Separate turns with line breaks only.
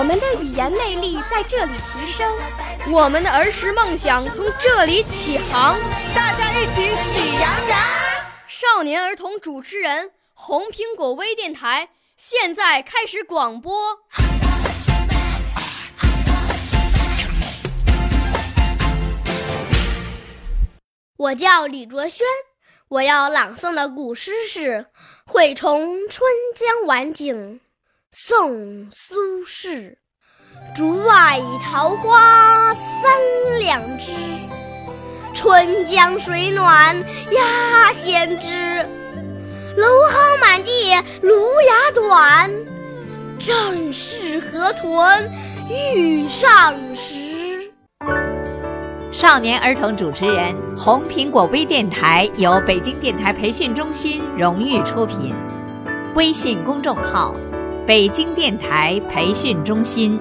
我们的语言魅力在这里提升，
我们的儿时梦想从这里起航。
大家一起喜羊羊。
少年儿童主持人，红苹果微电台现在开始广播。
我叫李卓轩，我要朗诵的古诗是《惠崇春江晚景》，宋·苏轼。竹外桃花三两枝，春江水暖鸭先知。蒌蒿满地芦芽短，正是河豚欲上时。
少年儿童主持人，红苹果微电台由北京电台培训中心荣誉出品，微信公众号：北京电台培训中心。